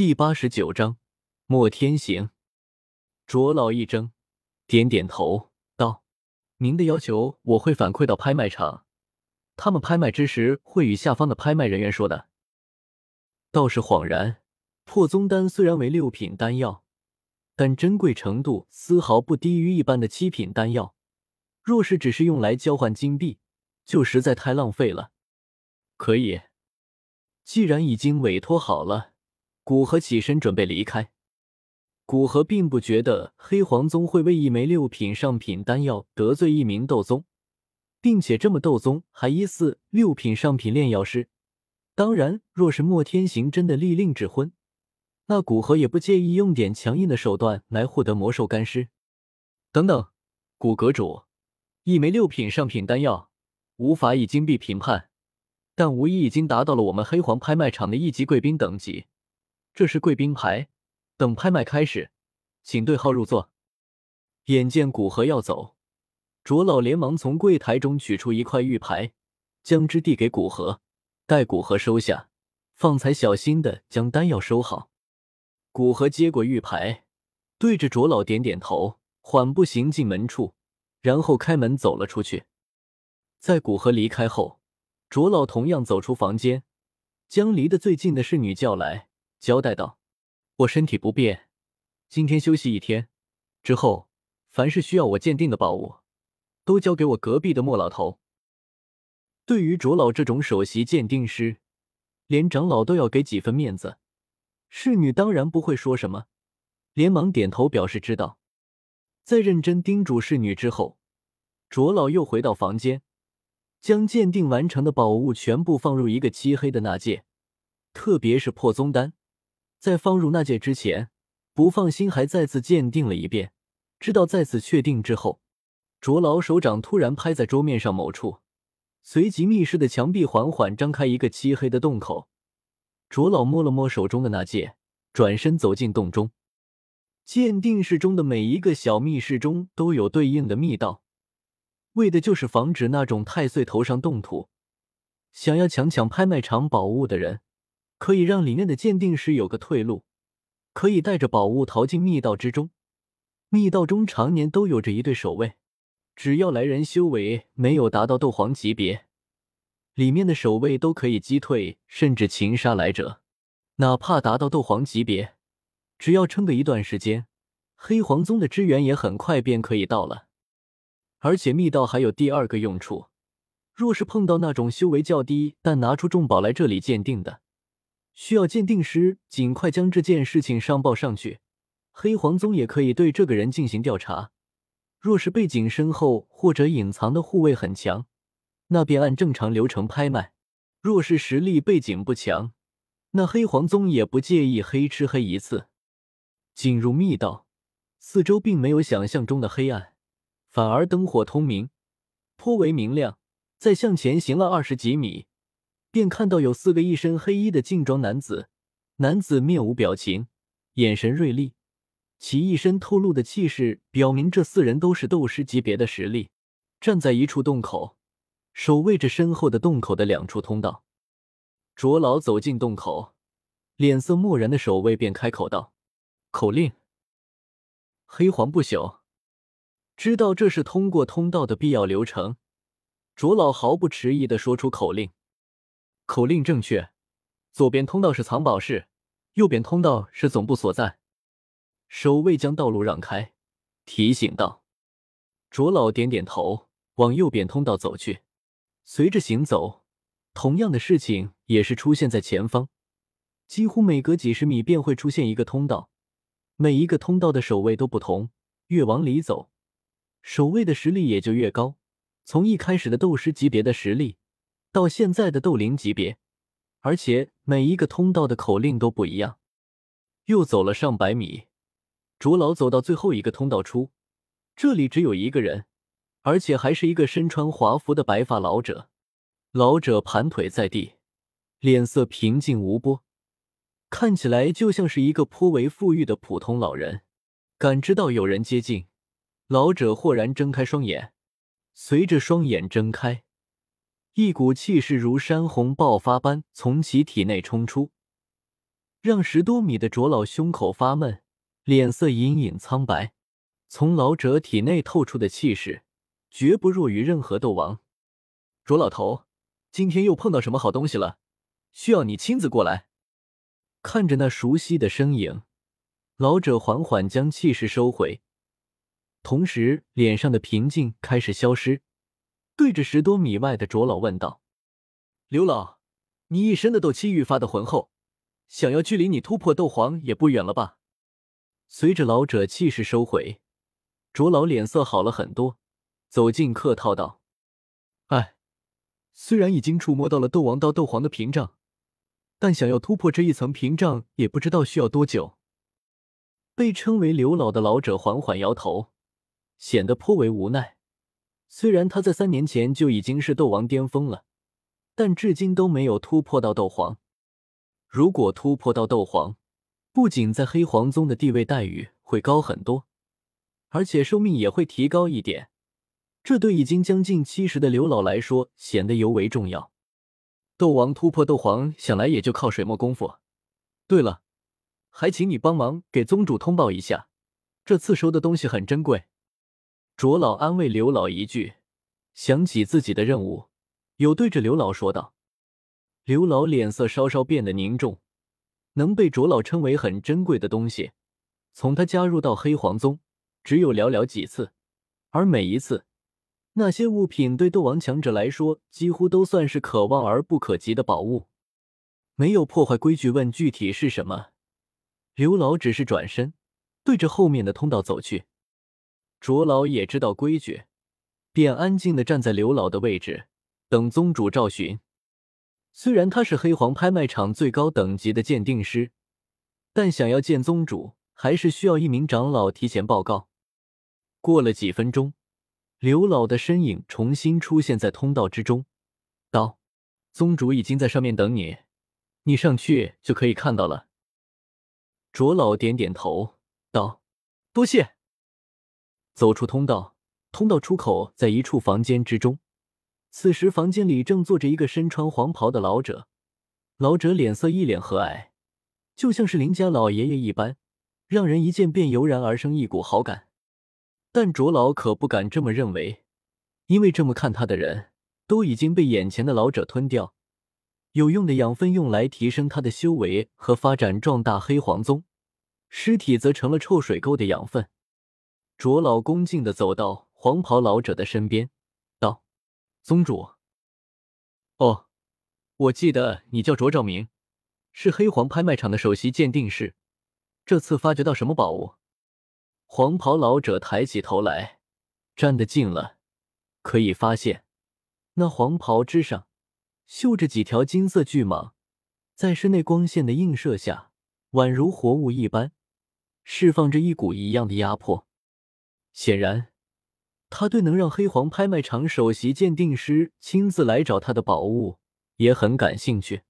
第八十九章莫天行。卓老一怔，点点头道：“您的要求我会反馈到拍卖场，他们拍卖之时会与下方的拍卖人员说的。”倒是恍然，破宗丹虽然为六品丹药，但珍贵程度丝毫不低于一般的七品丹药。若是只是用来交换金币，就实在太浪费了。可以，既然已经委托好了。古河起身准备离开，古河并不觉得黑黄宗会为一枚六品上品丹药得罪一名斗宗，并且这么斗宗还疑似六品上品炼药师。当然，若是莫天行真的立令指婚，那古河也不介意用点强硬的手段来获得魔兽干尸。等等，古阁主，一枚六品上品丹药无法以金币评判，但无疑已经达到了我们黑黄拍卖场的一级贵宾等级。这是贵宾牌，等拍卖开始，请对号入座。眼见古河要走，卓老连忙从柜台中取出一块玉牌，将之递给古河，待古河收下，方才小心的将丹药收好。古河接过玉牌，对着卓老点点头，缓步行进门处，然后开门走了出去。在古河离开后，卓老同样走出房间，将离得最近的侍女叫来。交代道：“我身体不便，今天休息一天。之后，凡是需要我鉴定的宝物，都交给我隔壁的莫老头。对于卓老这种首席鉴定师，连长老都要给几分面子。侍女当然不会说什么，连忙点头表示知道。在认真叮嘱侍女之后，卓老又回到房间，将鉴定完成的宝物全部放入一个漆黑的纳戒，特别是破宗丹。”在放入纳戒之前，不放心，还再次鉴定了一遍。知道再次确定之后，卓老手掌突然拍在桌面上某处，随即密室的墙壁缓缓张开一个漆黑的洞口。卓老摸了摸手中的纳戒，转身走进洞中。鉴定室中的每一个小密室中都有对应的密道，为的就是防止那种太岁头上动土，想要强抢拍卖场宝物的人。可以让里面的鉴定师有个退路，可以带着宝物逃进密道之中。密道中常年都有着一对守卫，只要来人修为没有达到斗皇级别，里面的守卫都可以击退甚至擒杀来者。哪怕达到斗皇级别，只要撑个一段时间，黑皇宗的支援也很快便可以到了。而且密道还有第二个用处，若是碰到那种修为较低但拿出重宝来这里鉴定的。需要鉴定师尽快将这件事情上报上去，黑皇宗也可以对这个人进行调查。若是背景深厚或者隐藏的护卫很强，那便按正常流程拍卖；若是实力背景不强，那黑皇宗也不介意黑吃黑一次。进入密道，四周并没有想象中的黑暗，反而灯火通明，颇为明亮。再向前行了二十几米。便看到有四个一身黑衣的劲装男子，男子面无表情，眼神锐利，其一身透露的气势表明这四人都是斗师级别的实力。站在一处洞口，守卫着身后的洞口的两处通道。卓老走进洞口，脸色漠然的守卫便开口道：“口令。”黑黄不朽知道这是通过通道的必要流程，卓老毫不迟疑的说出口令。口令正确，左边通道是藏宝室，右边通道是总部所在。守卫将道路让开，提醒道：“卓老点点头，往右边通道走去。”随着行走，同样的事情也是出现在前方，几乎每隔几十米便会出现一个通道，每一个通道的守卫都不同，越往里走，守卫的实力也就越高。从一开始的斗师级别的实力。到现在的斗灵级别，而且每一个通道的口令都不一样。又走了上百米，卓老走到最后一个通道处，这里只有一个人，而且还是一个身穿华服的白发老者。老者盘腿在地，脸色平静无波，看起来就像是一个颇为富裕的普通老人。感知到有人接近，老者豁然睁开双眼，随着双眼睁开。一股气势如山洪爆发般从其体内冲出，让十多米的卓老胸口发闷，脸色隐隐苍白。从老者体内透出的气势，绝不弱于任何斗王。卓老头，今天又碰到什么好东西了？需要你亲自过来。看着那熟悉的身影，老者缓缓将气势收回，同时脸上的平静开始消失，对着十多米外的卓老问道：“刘老，你一身的斗气愈发的浑厚，想要距离你突破斗皇也不远了吧？”随着老者气势收回。卓老脸色好了很多，走近客套道：“哎，虽然已经触摸到了斗王到斗皇的屏障，但想要突破这一层屏障，也不知道需要多久。”被称为刘老的老者缓缓摇头，显得颇为无奈。虽然他在三年前就已经是斗王巅峰了，但至今都没有突破到斗皇。如果突破到斗皇，不仅在黑皇宗的地位待遇会高很多。而且寿命也会提高一点，这对已经将近七十的刘老来说显得尤为重要。斗王突破斗皇，想来也就靠水墨功夫。对了，还请你帮忙给宗主通报一下，这次收的东西很珍贵。卓老安慰刘老一句，想起自己的任务，有对着刘老说道。刘老脸色稍稍变得凝重，能被卓老称为很珍贵的东西，从他加入到黑皇宗。只有寥寥几次，而每一次，那些物品对斗王强者来说，几乎都算是可望而不可及的宝物。没有破坏规矩，问具体是什么？刘老只是转身，对着后面的通道走去。卓老也知道规矩，便安静的站在刘老的位置，等宗主召寻。虽然他是黑皇拍卖场最高等级的鉴定师，但想要见宗主，还是需要一名长老提前报告。过了几分钟，刘老的身影重新出现在通道之中，道：“宗主已经在上面等你，你上去就可以看到了。”卓老点点头，道：“多谢。”走出通道，通道出口在一处房间之中。此时，房间里正坐着一个身穿黄袍的老者，老者脸色一脸和蔼，就像是林家老爷爷一般，让人一见便油然而生一股好感。但卓老可不敢这么认为，因为这么看他的人都已经被眼前的老者吞掉。有用的养分用来提升他的修为和发展壮大黑黄宗，尸体则成了臭水沟的养分。卓老恭敬的走到黄袍老者的身边，道：“宗主，哦，我记得你叫卓兆明，是黑黄拍卖场的首席鉴定师。这次发掘到什么宝物？”黄袍老者抬起头来，站得近了，可以发现，那黄袍之上绣着几条金色巨蟒，在室内光线的映射下，宛如活物一般，释放着一股一样的压迫。显然，他对能让黑黄拍卖场首席鉴定师亲自来找他的宝物也很感兴趣。